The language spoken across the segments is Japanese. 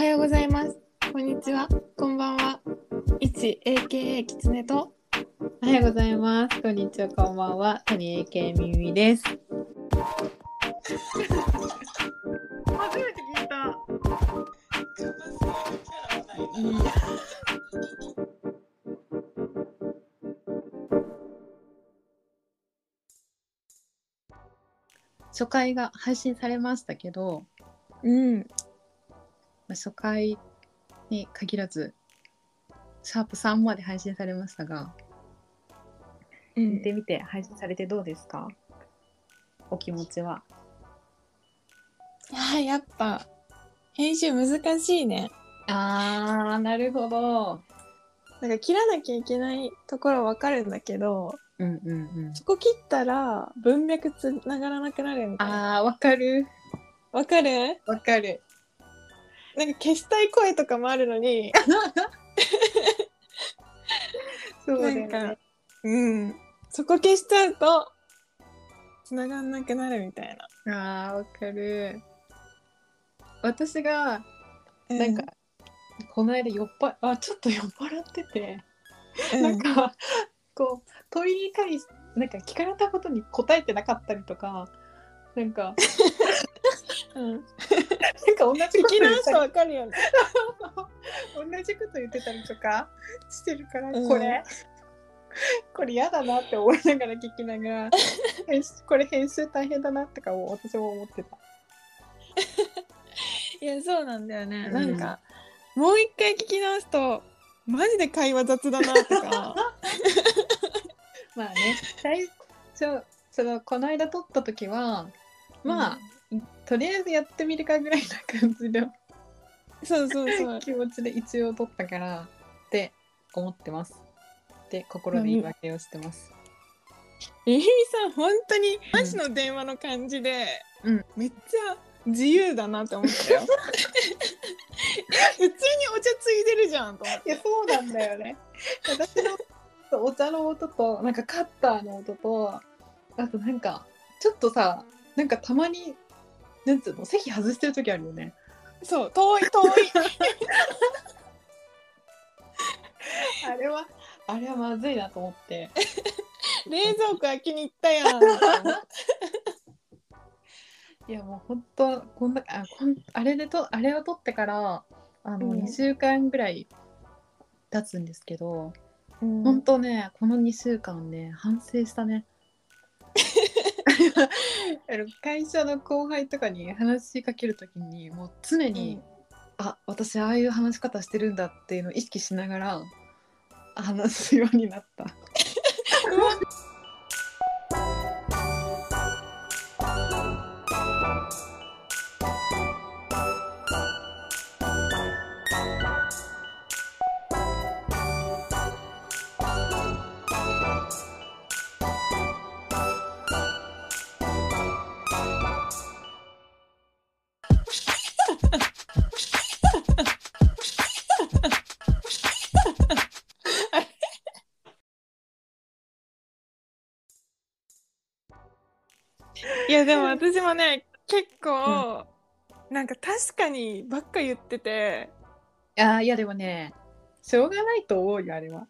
はようございます。こんにちは。こんばんは。一 AKA キツネと。おはようございます。こんにちは、こんばんは。谷 AK みみです。初めて聞いた。初回が配信されましたけど、うん。まあ初回に限らず、シャープ3まで配信されましたが、うん、見てみて配信されてどうですか？お気持ちは。あやっぱ編集難しいね。あー、なるほど。なんか切らなきゃいけないところわかるんだけど、うんうんうん。そこ切ったら文脈つながらなくなるみたいな。あー、わかる。わかる？わかる。なんか消したい声とかもあるのに、そうだよね。、うん。そこ消しちゃうと、繋がんなくなるみたいな。あー、わかる。私が、うなんか、、この間酔っぱあちょっと酔っ払ってて、うんなんかこう問いに対しなんか聞かれたことに答えてなかったりとかなんか うん、なんか同じ聞こと言ったりわかるよね。同じこと言ってたりとかしてるから、うんこれこれ嫌だなって思いながら聞きながらこれ編集大変だなとかを私も思ってた。いや、そうなんだよね。うんなんか、もう一回聞き直すと、マジで会話雑だなとか。まあね最初そのこの間撮った時はまあ、とりあえずやってみるかぐらいな感じのそうそうそう。気持ちで一応撮ったからって思ってます。で心で言い訳をしてます。ゆひみさん、本当に、マジの電話の感じで、うんめっちゃ自由だなって思ったよ。普通にお茶ついでるじゃんと思って。いやそうなんだよね。私のお茶の音となんかカッターの音とあとなんかちょっとさなんかたまになんつうの席外してる時あるよね。そう、遠い遠い。あれはあれはまずいなと思って。冷蔵庫開けに行ったやん。いやもう本当こんなあこんあれでとあれを撮ってからあの、うん2週間ぐらい経つんですけど、うん本当ねこの2週間ね反省したね。会社の後輩とかに話しかけるときにもう常に、あ私ああいう話し方してるんだっていうのを意識しながら話すようになった。いやでも私もね結構、なんか確かにばっか言ってて。あーいやでもねしょうがないと思うよあれは。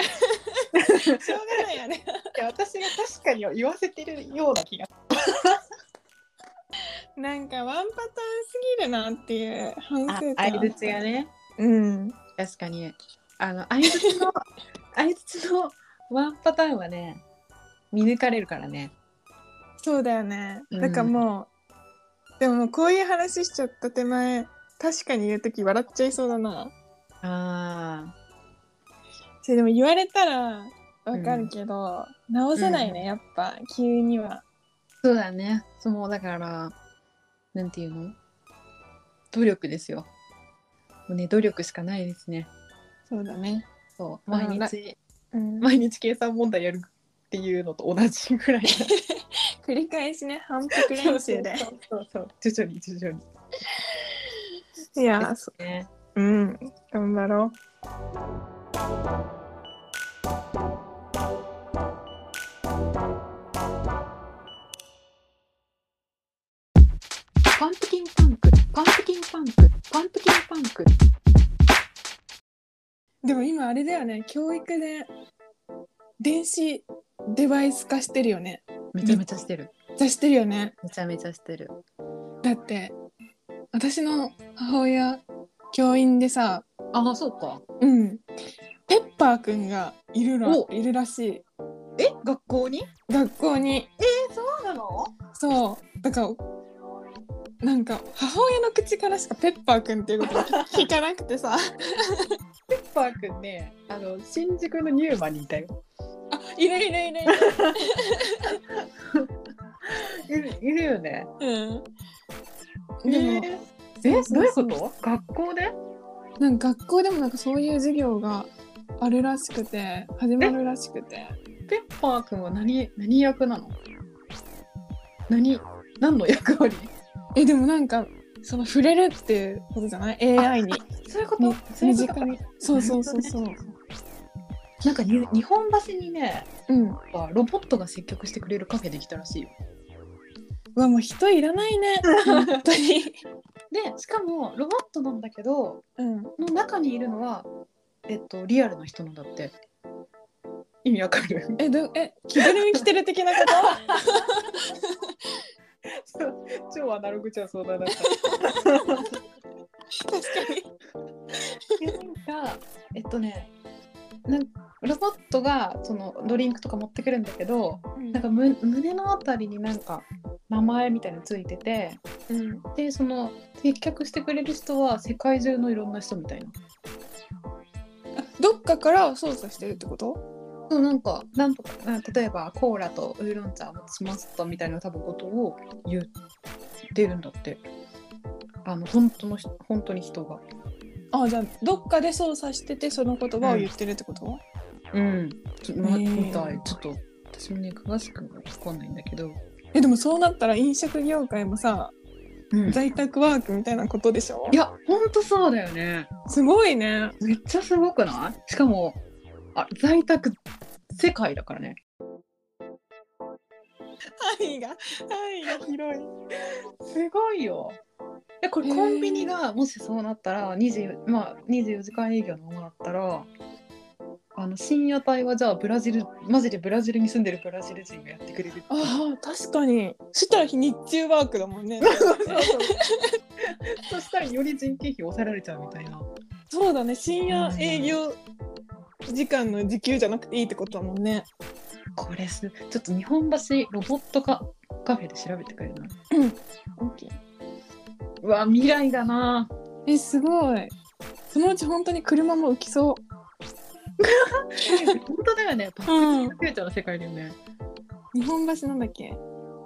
しょうがないよねいや私が確かに言わせてるような気がなんかワンパターンすぎるなっていう反省点相づちがね。うん。確かに。あの相づちの 相づちのワンパターンはね見抜かれるからね。そうだよね。うん。だからもう、でももうこういう話しちゃった手前確かに言う時笑っちゃいそうだな。あそれでも言われたらわかるけど、直せないね、うんやっぱ急には。そうだね。そうだからなんていうの？努力ですよ。もうね努力しかないですね。そうだね。そう。まあ毎日うん。毎日計算問題やるっていうのと同じぐらい 繰り返しね反復練習で。そうそうそう徐々に徐々に。いやね。う。ん。頑張ろパンク。でも今あれだよね。教育で電子デバイス化してるよね。めちゃめちゃしてる。めちゃしてるよね。めちゃめちゃしてる。だって私の母親教員でさあそうか。うん。ペッパーくんがいるらいるらしい。え？学校に？学校に。えー、そうなの？そう。だからなんか母親の口からしかペッパーくんっていうことを聞かなくてさ。ペッパーくんねあの新宿のニューマンにいたよ。あいるいるいるいる。いるいるよね。うん。えでも、ーそうえどういうこと？学校で？なんか学校でもなんかそういう授業があるらしくて始まるらしくて。ペッパーくんは何何役なの？何何の役割？えでもなんかその触れるっていうことじゃない？AI に。そういうこみ身近に。そうそうそうそう。なんかに日本橋にねうん。ロボットが接客してくれるカフェできたらしいよ。うわもう人いらないね。本当に。でしかもロボットなんだけどうん。の中にいるのはえっとリアルな人なんだって。意味わかる？えどえ着ぐるみ着てる的なこ 超アナログじゃ相談だっと確かに。たなんかえっとねなんロボットがそのドリンクとか持ってくるんだけどなんかむ胸のあたりになんか名前みたいのついててうん。でその接客してくれる人は世界中のいろんな人みたいな。あどっかから操作してるってこと？そうなんかなんとかな例えばコーラとウーロン茶を持ちますとみたいな多分ことを言ってるんだって。あの本当の人本当に人が。あじゃあどっかで操作しててその言葉を言ってるってこと、うん。ちょまへー。みたい。ちょっと私もね詳しくは分かんないんだけど、えでもそうなったら飲食業界もさうん。在宅ワークみたいなことでしょ？いやほんとそうだよね。すごいね。めっちゃすごくない？しかもあ在宅世界だからね。範囲が範囲が広い。すごいよ。えこれコンビニがもしそうなったら24、まあ、24時間営業のままだったらあの深夜帯はじゃあブラジルマジでブラジルに住んでるブラジル人がやってくれるあー確かに。そしたら日中ワークだもんね。そしたらより人件費抑えられちゃうみたいな。そうだね。深夜営業時間の時給じゃなくていいってことだもんね。これすちょっと日本橋ロボットカカフェで調べてくれるな。オッケー。うわ未来だな。えすごい。そのうち本当に車も浮きそ 本当だよね。バッう、うんクフューの世界だよね。日本橋なんだっけ？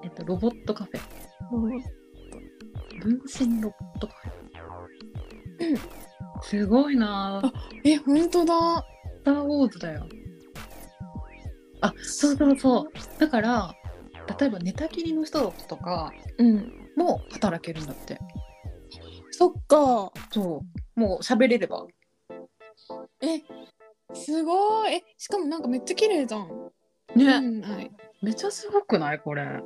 えっとロボットカフェ。分身ロボットカフェ。すごいな。あえ本当だ。スター・ウォーズだよ。あそうそうそう。だから例えば寝たきりの人とかうんも働けるんだって。そっかそう。もう喋れれば。えすごいえしかもなんかめっちゃ綺麗じゃんね、うんはいめっちゃすごくない？これ。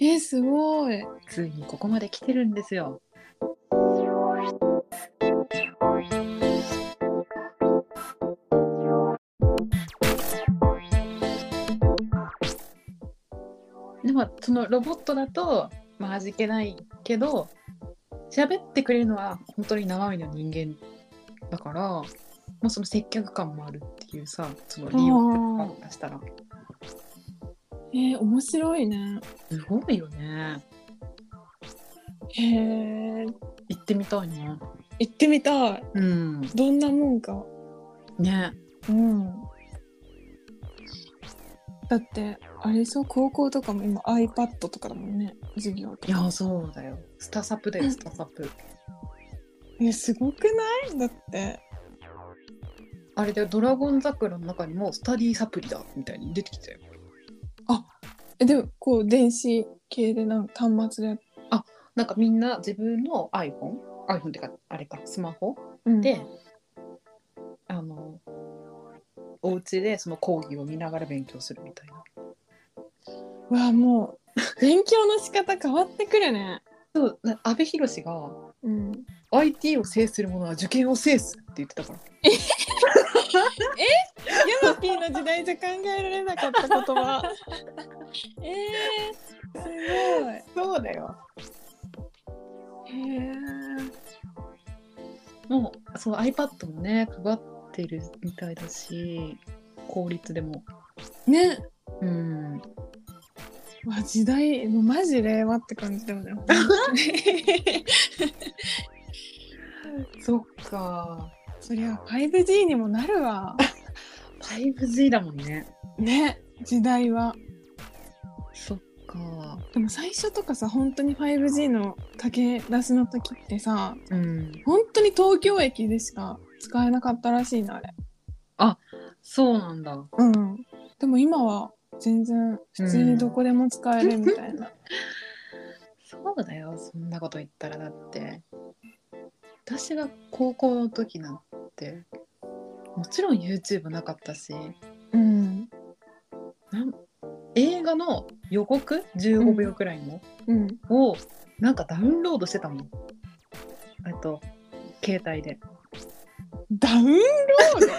えすごいついにここまで来てるんですよ。そのロボットだとまあ味気ないけど喋ってくれるのは本当に生身の人間だからもうその接客感もあるっていうさその利用からしたら。えー、面白いね。すごいよね。へえ行ってみたいな行ってみたい。うん。どんなもんか。ね。うんだってあれでしょ？高校とかも今 iPad とかだもんね。授業とか。いやそうだよ。スタサプだよスタサプ。えすごくない？だって。あれでドラゴン桜の中にもスタディサプリだみたいに出てきたよ。えでもこう電子系でなんか端末でなんかみんな自分の iPhone iPhone ってかあれかスマホ？うん。で、あのお家でその講義を見ながら勉強するみたいな。うわもう勉強の仕方変わってくるね。そうな阿部寛がうん。IT を制する者は受験を制すって言ってたから。ヤマ ピーの時代じゃ考えられなかった言葉。えー、すそうだよ。ごいへえもうそう iPad もね配ってるみたいだし公立でも。ね。うん。わ時代もうマジ令和って感じだよね。そっか。そりゃ 5G にもなるわ。5G だもんね。ね時代は。そっか。でも最初とかさ本当に 5G の駆け出しの時ってさうん。本当に東京駅でしか使えなかったらしいなあれ。そうなんだうん。でも今は全然普通にどこでも使えるみたいな。そうだよそんなこと言ったらだって私が高校の時なんてもちろん YouTube なかったしうん。なん映画の予告？15秒くらいの、うん。をなんかダウンロードしてたもんえっと携帯でダウンロード？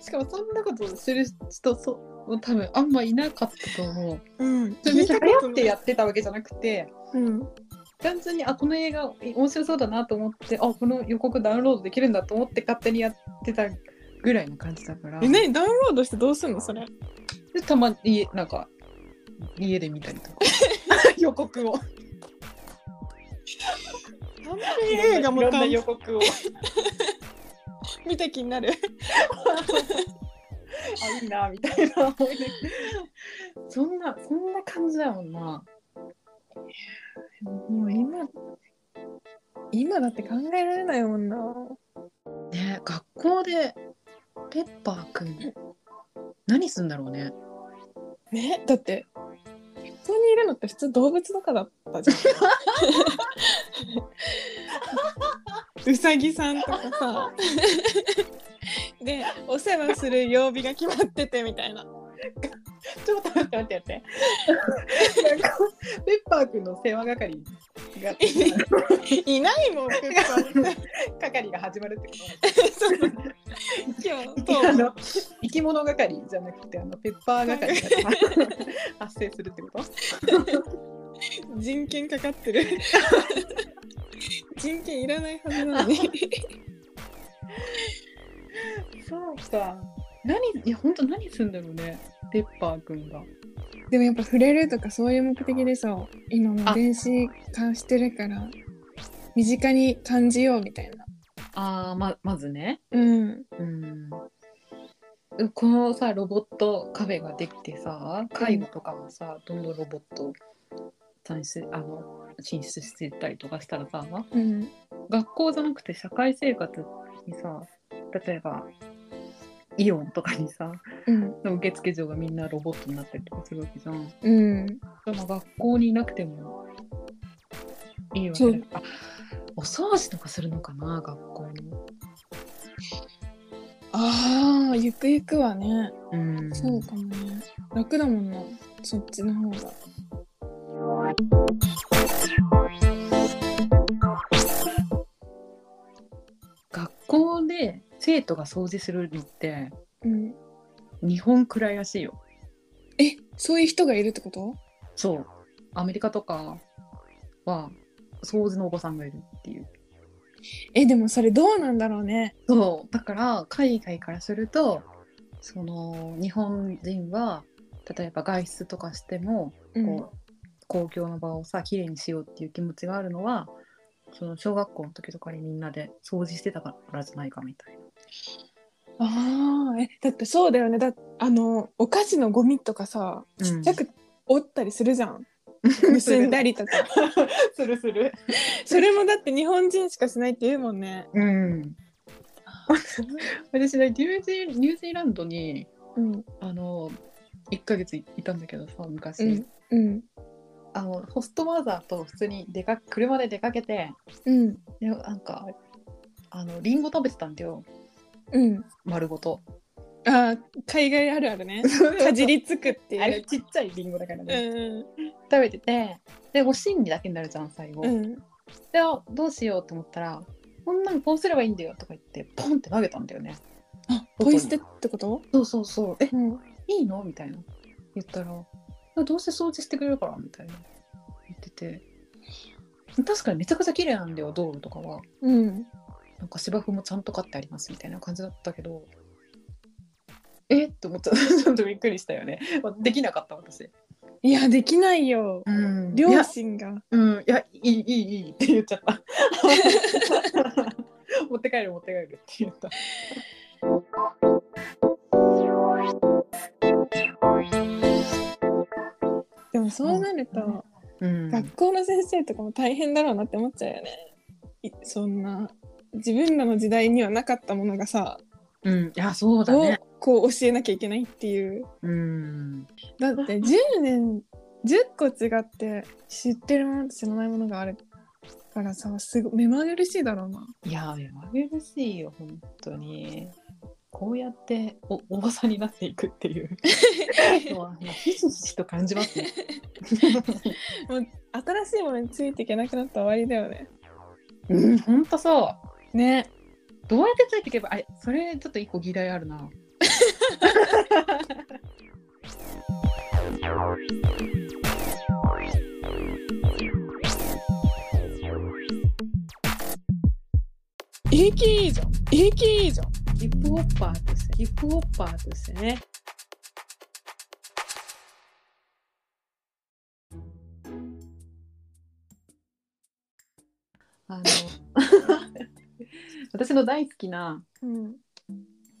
しかもそんなことする人そう多分あんまいなかったと思ううん。それめっちゃ流行ってやってたわけじゃなくてうん。単純にあこの映画面白そうだなと思ってあこの予告ダウンロードできるんだと思って勝手にやってたぐらいの感じだからえ、何？ダウンロードしてどうすんのそれ？でたまに家なんか家で見たりとか 予告を。あんまり映画もいろんな単予告を。見た気になる。あいいなみたいな。そんなそんな感じだもんな。もう今、今だって考えられないもんな。ね学校でペッパーくん何すんだろうね。ね、だって、にいるのって普通動物とかだったじゃん。うさぎさんとかさ。で、お世話する曜日が決まっててみたいな。ちょっと待って待って待ってなんかペッパーくんの世話係がいないもん、ペッパー。係が始まるってこそう今日、生き物係じゃなくてあのペッパー係が 発生するってこと？人権かかってる。人権いらないはずなのに。そうか何いや本当何すんだろうね。ペッパーくんが。でもやっぱ触れるとかそういう目的でさ今も電子化してるから身近に感じようみたいな。あーままずね。うん。うん。このさロボットカフェができてさ介護とかもさ、どんどんロボット進出あの進出していったりとかしたらさうん。学校じゃなくて社会生活にさ例えばイオンとかにさうん。受付嬢がみんなロボットになったりとかするわけじゃん。うん。でも学校にいなくてもいいわそう。けお掃除とかするのかな学校に。ああゆくゆくはね。うん。そうかもね。楽だもんなそっちの方が。学校で生徒が掃除するのってうん日本くらいらしいよ。えそういう人がいるってこと？そう。アメリカとかは掃除のおばさんがいるっていう。えでもそれどうなんだろうねそう。だから海外からするとその日本人は例えば外出とかしてもうんこう、公共の場をさきれいにしようっていう気持ちがあるのはその小学校の時とかにみんなで掃除してたからじゃないかみたいな。ああえだってそうだよねだあのお菓子のゴミとかさうんちっちゃく折ったりするじゃん、結んだりとか するする。それもだって日本人しかしないって言うもんね。うん。私ねニュージーニュージーランドにうん。あの1ヶ月いいたんだけどさ昔、うん。うん。あのホストマザーと普通に出か車で出かけてうん。でなんかあのリンゴ食べてたんだようん。丸ごと。あー海外あるあるね。かじりつくってあれいうちっちゃいリンゴだからね、うん食べててでおしんりだけになるじゃん最後、うん。であどうしようと思ったらこんなんこうすればいいんだよとか言ってポンって投げたんだよね。あポイ捨てってこと？そうそうそう。えうん。いいの？みたいな。言ったらあどうせ掃除してくれるからみたいな。言ってて。確かにめちゃくちゃ綺麗なんだよ道路とかは。うんなんか芝生もちゃんと買ってありますみたいな感じだったけどえ？って思っちゃった。ちょっとびっくりしたよね。まあできなかった私。いやできないよ。うん。両親が。うん、いや、いい、いい、いいって言っちゃった。持って帰る、持って帰るって言った。でもそうなると、うん。学校の先生とかも大変だろうなって思っちゃうよね。いそんな自分らの時代にはなかったものがさ、うん、いや、そうだをね。こう教えなきゃいけないっていううん。だって10年10個違って知ってるものと知らないものがあるからさすごい目まぐるしいだろうないや、目まぐるしいよ、本当に。こうやっておおばさんになっていくっていう のは、まあひしひしと感じますね。もう新しいものについていけなくなったら終わりだよねうん、本当そう。ねどうやってついていけば、あ、それちょっと一個議題あるな。永久いいじゃん永久いいじゃんヒップホッパーとして、ヒップホッパーとしてね。の大好きなうん。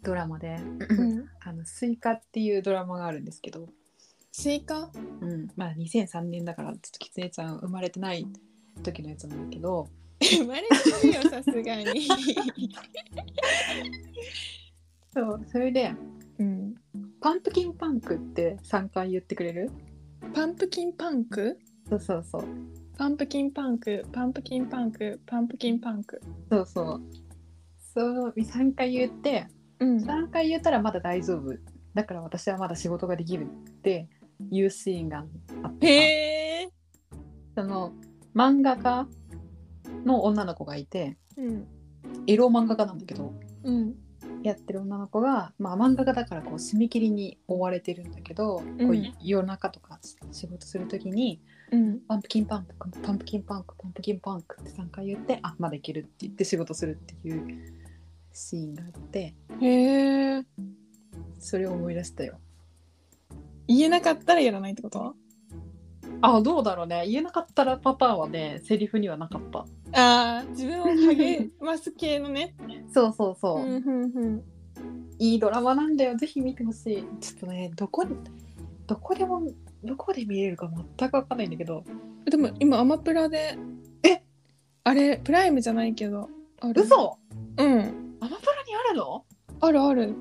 ドラマでうん「あのスイカ」っていうドラマがあるんですけど、スイカ？うん、まあ2003年だからちょっとキツネちゃん生まれてない時のやつなんだけど。生まれてるよさすがに。そうそれでうん「パンプキンパンク」って3回言ってくれる？パンプキンパンク？そうそうそう。パンプキンパンクパンプキンパンクパンプキンパンク。そうそうそう3回言ってうん。3回言ったらまだ大丈夫。だから私はまだ仕事ができるっていうシーンがあってその漫画家の女の子がいてうん。エロ漫画家なんだけどうん。やってる女の子が、まあ、漫画家だからこう締め切りに追われてるんだけど、こううん夜中とか仕事する時にうん「パンプキンパンクパンプキンパンクパンプキンパンク」って3回言って「あまだいける」って言って仕事するっていうシーンがあってへえそれを思い出したよ。言えなかったらやらないってこと？あどうだろうね。言えなかったらパターンはねセリフにはなかった。ああ自分を励ます系のね。そうそうそう。う、んうんうん。いいドラマなんだよ。ぜひ見てほしい。ちょっとねどこどこでもどこで見れるか全くわかんないんだけど。でも今アマプラでえ？あれプライムじゃないけどある。嘘？うんアマプラにあるの？あるある。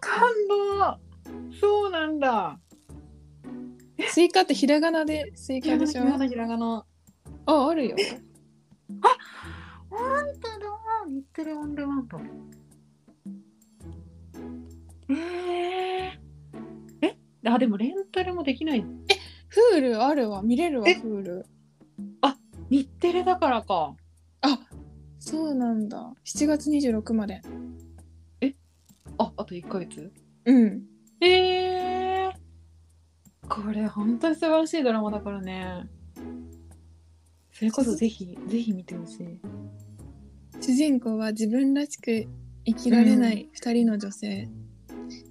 感動そうなんだ。スイカってひらがなでスイカでしょ？ひらがなひらがなああるよ。本当だ。日テレオンデマンド。えー、え？あでもレンタルもできない。 Huluあるわ。見れるわえ？ Hulu。日テレだからか。あそうなんだ。7月26までああと1ヶ月？うん。えー、これ本当に素晴らしいドラマだからね。それこそぜひぜひ見てほしい。主人公は自分らしく生きられない2人の女性、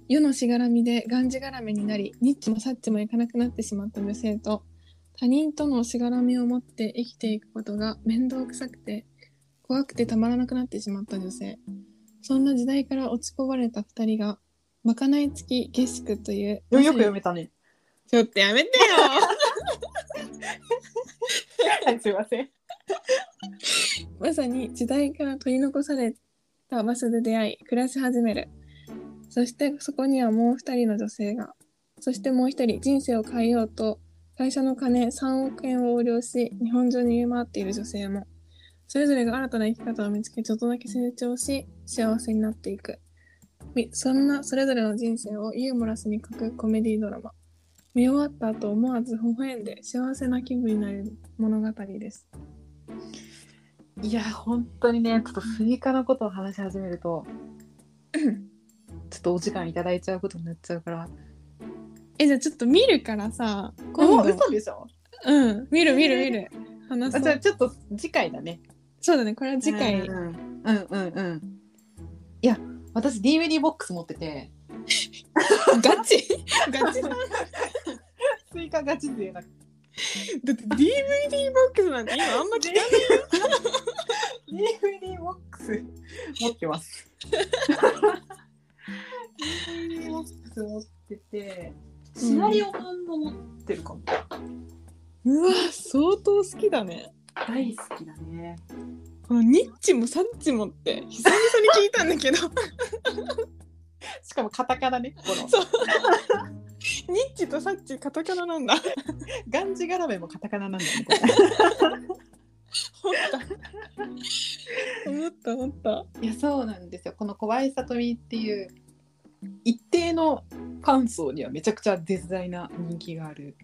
世のしがらみでがんじがらめになりニッチもサッチもいかなくなってしまった女性と他人とのしがらみを持って生きていくことが面倒くさくて怖くてたまらなくなってしまった女性そんな時代から落ち込まれた2人がまかない付き下宿というよよく読めたね。ちょっとやめてよ。は いすいません。まさに時代から取り残された場所で出会い暮らし始める。そしてそこにはもう一人の女性が。そしてもう一人人生を変えようと会社の金3億円を横領し日本中に逃げ回っている女性もそれぞれが新たな生き方を見つけちょっとだけ成長し幸せになっていく。みそんなそれぞれの人生をユーモラスに書くコメディドラマ。見終わった後思わず微笑んで幸せな気分になれる物語です。いや本当にねちょっとスイカのことを話し始めるとちょっとお時間いただいちゃうことになっちゃうから。えじゃあちょっと見るからさもう今度。嘘でしょ？うん。見る見る見る。話あそう。じゃあちょっと次回だねそうだね。これは次回、うんうんうん。うんいや私 DVD ボックス持ってて。ガチ。ガチ。だスイカガチ勢だ。だって DVD ボックスなんて今あんま聞かない DVD ボックス持ってます。DVD ボックス持ってて、シナリオ版も持ってるかも。うわ相当好きだね大好きだね。このニッチもサッチもって久々に聞いたんだけどしかもカタカナね、この。そうニッチとサッチカタカナなんだガンジガラメもカタカナなんだよね。思った思ったいや、そうなんですよ。この小林聡美っていう、一定のファン層にはめちゃくちゃデザイナー人気がある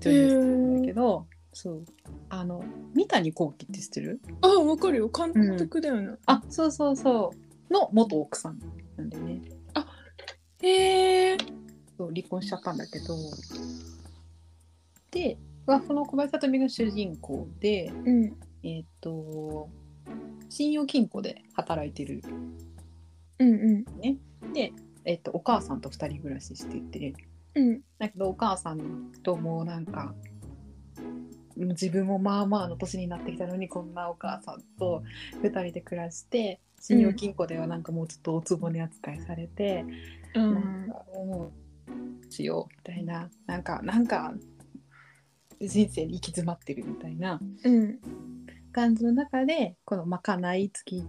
女優さんなんだけど、そう。あの、三谷幸喜って知ってる？あわかるよ。監督だよね、あそうそうそう。の元奥さんなんでね。へえ。そう離婚しちゃったんだけど。ではこの小林聡美が主人公でうん。えっ、と信用金庫で働いてる。うんうん。で、えっとお母さんと2人暮らししてて。うん。だけどお母さんともなんか自分もまあまあの年になってきたのにこんなお母さんと2人で暮らして信用金庫ではなんかもうちょっとおつぼね扱いされて、うん。なんかもうしようみたいななんかなんか人生に行き詰まってるみたいなうん。感じの中でこのまかない付き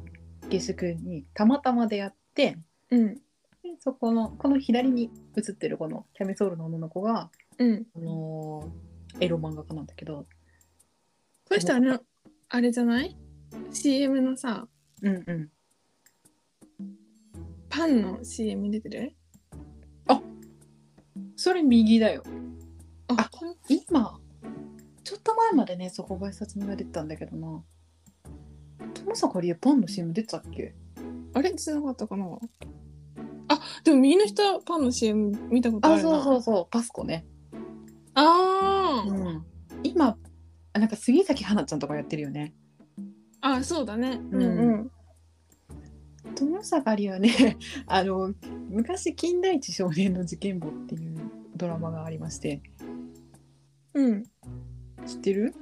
下宿にたまたま出会ってうん。でそこのこの左に写ってるこのキャミソールの女の子が、うん。あのーエロ漫画家なんだけどこの人あれあれじゃない ?CM のさうんうん。パンの CM 出てる？それ右だよ。ああ今ちょっと前までねそこが殺人が出てたんだけどな。友坂理恵パンの CM 出てたっけ？あれ出てなかったかな？あでも右の人はパンの CM 見たことああるな。そうそうそう。パスコね。あー、うん、今あなんか杉咲花ちゃんとかやってるよね。あそうだね。ううん。んうん。友坂理はね あの昔「金田一少年の事件簿」っていうドラマがありまして。うん。知ってる？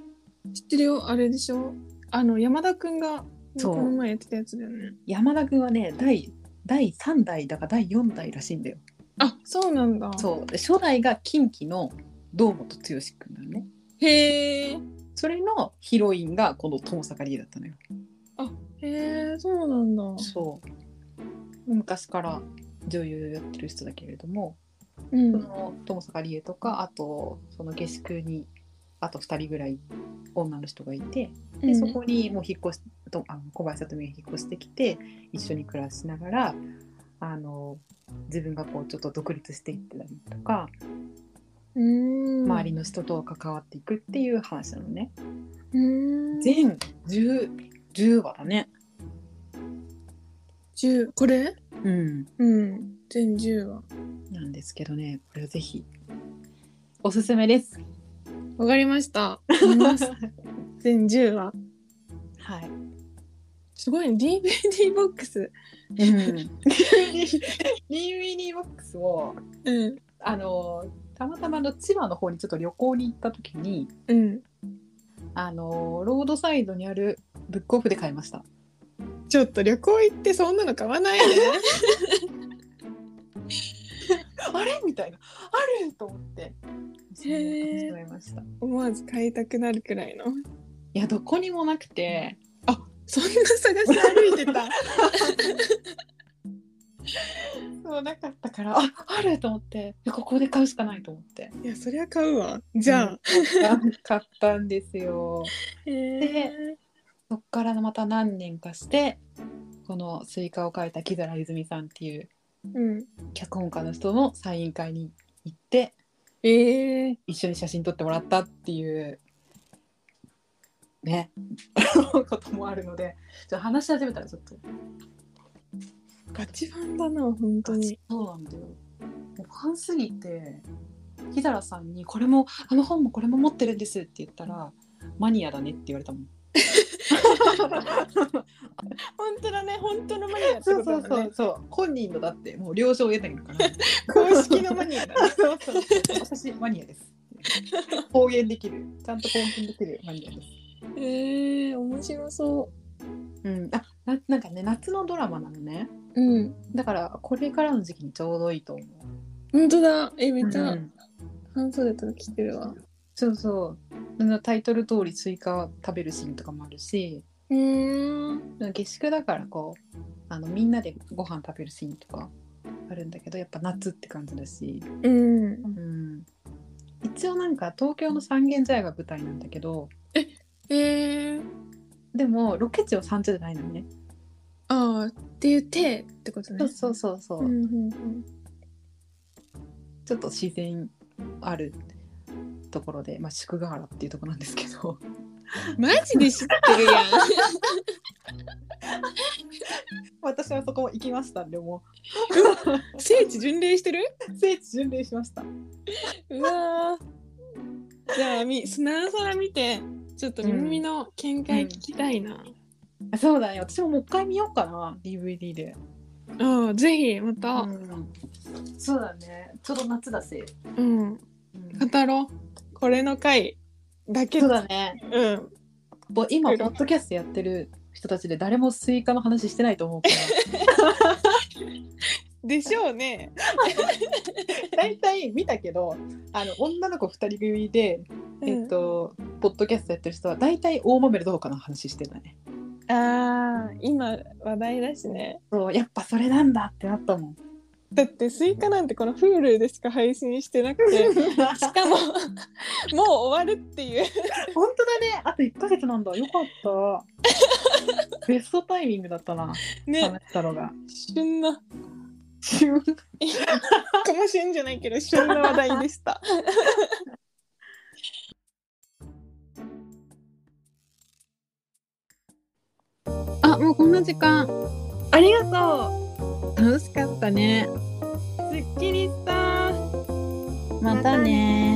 知ってるよ。あれでしょ。あの山田くんがこの前やってたやつだよね。山田君はね第第3代だか第4代らしいんだよ。あそうなんだ。そう。で初代が近畿の堂本剛君なのね。へえそれのヒロインがこの友坂理恵だったのよ。へえそうなんだ。そう。昔から女優やってる人だけれどもうん。その友坂理恵とかあとその下宿にあと2人ぐらい女の人がいてでそこにもう引っ越しとあの小林聡美が引っ越してきて一緒に暮らしながらあの自分がこうちょっと独立していってたりとか、うん周りの人と関わっていくっていう話なのね。うん。全 10, 10話だね。10これ？うん、うん。全10話。なんですけどねこれはぜひ。おすすめです。わかりました。見ます全10話。はい。すごいね。DVD ボックス。うん、DVD ボックスをうん。あのたまたまの千葉の方にちょっと旅行に行った時にうん。あのロードサイドにあるブックオフで買いました。ちょっと旅行行ってそんなの買わないであれ？みたいな。ある？と思って。思わず買いたくなるくらいの。やどこにもなくて。そんな探し歩いてた そうなかったからああると思ってでここで買うしかないと思って。いやそりゃ買うわ。じゃあ、うん。買ったんですよ。へえそっからまた何年かしてこのスイカを描いた木皿泉さんっていううん。脚本家の人のサイン会に行ってええ一緒に写真撮ってもらったっていうね こともあるのでじゃあ話し始めたらちょっとガチファンだな、本当に。そうなんだよ。もうファンすぎて日原さんに「これもあの本もこれも持ってるんです」って言ったら「マニアだね」って言われたもん。本当だね、本当のマニアってそうそうことだね。そうそう本人のだってもう了承を得たけどから。公式のマニアだね。そうそう私マニアです。公言できる。ちゃんと公言できるマニアです。ええ面白そうん。あななんかね夏のドラマなのねう。うん。だからこれからの時期にちょうどいいと思う本当だ。え、めっちゃうん半袖とか着てるわ。そうそうタイトル通りスイカ食べるシーンとかもあるしうーん。下宿だからこうあのみんなでご飯食べるシーンとかあるんだけどやっぱ夏って感じだし、うん。うん、一応なんか東京の三軒茶屋が舞台なんだけどええでもロケ地は三茶じゃないのね、ああ、っていう手ってことね。そうそうそうそう、うんうんうん。ちょっと自然あるところで、まあ、宿河原っていうところなんですけど。マジで知ってるやん。私はそこも行きましたんでも。聖地巡礼してる？う聖地巡礼しました。うわー。じゃあみなおさら見てちょっと耳の見解聞きたいな、あそうだね。私ももう一回見ようかな。DVD で、ああぜひまた、そうだね。ちょうど夏だし、うん。語ろう。これの回だけ。そうだね。うん。ぼ今ポッドキャストやってる人たちで誰もスイカの話してないと思うから。でしょうね。大体見たけどあの女の子2人組で、えっとポッドキャストやってる人は大体大豆田とわ子の話してたねああ今話題だしね。そうやっぱそれなんだってなったもん。だってスイカなんてこの Hulu でしか配信してなくて しかも もう終わるっていう。本当だね。あと1ヶ月なんだ。よかった。ベストタイミングだったな。ね。話したのが。旬な。この 旬じゃないけど旬な話題でしたもうこんな時間。ありがと楽しかったね。すっきりした。うまたね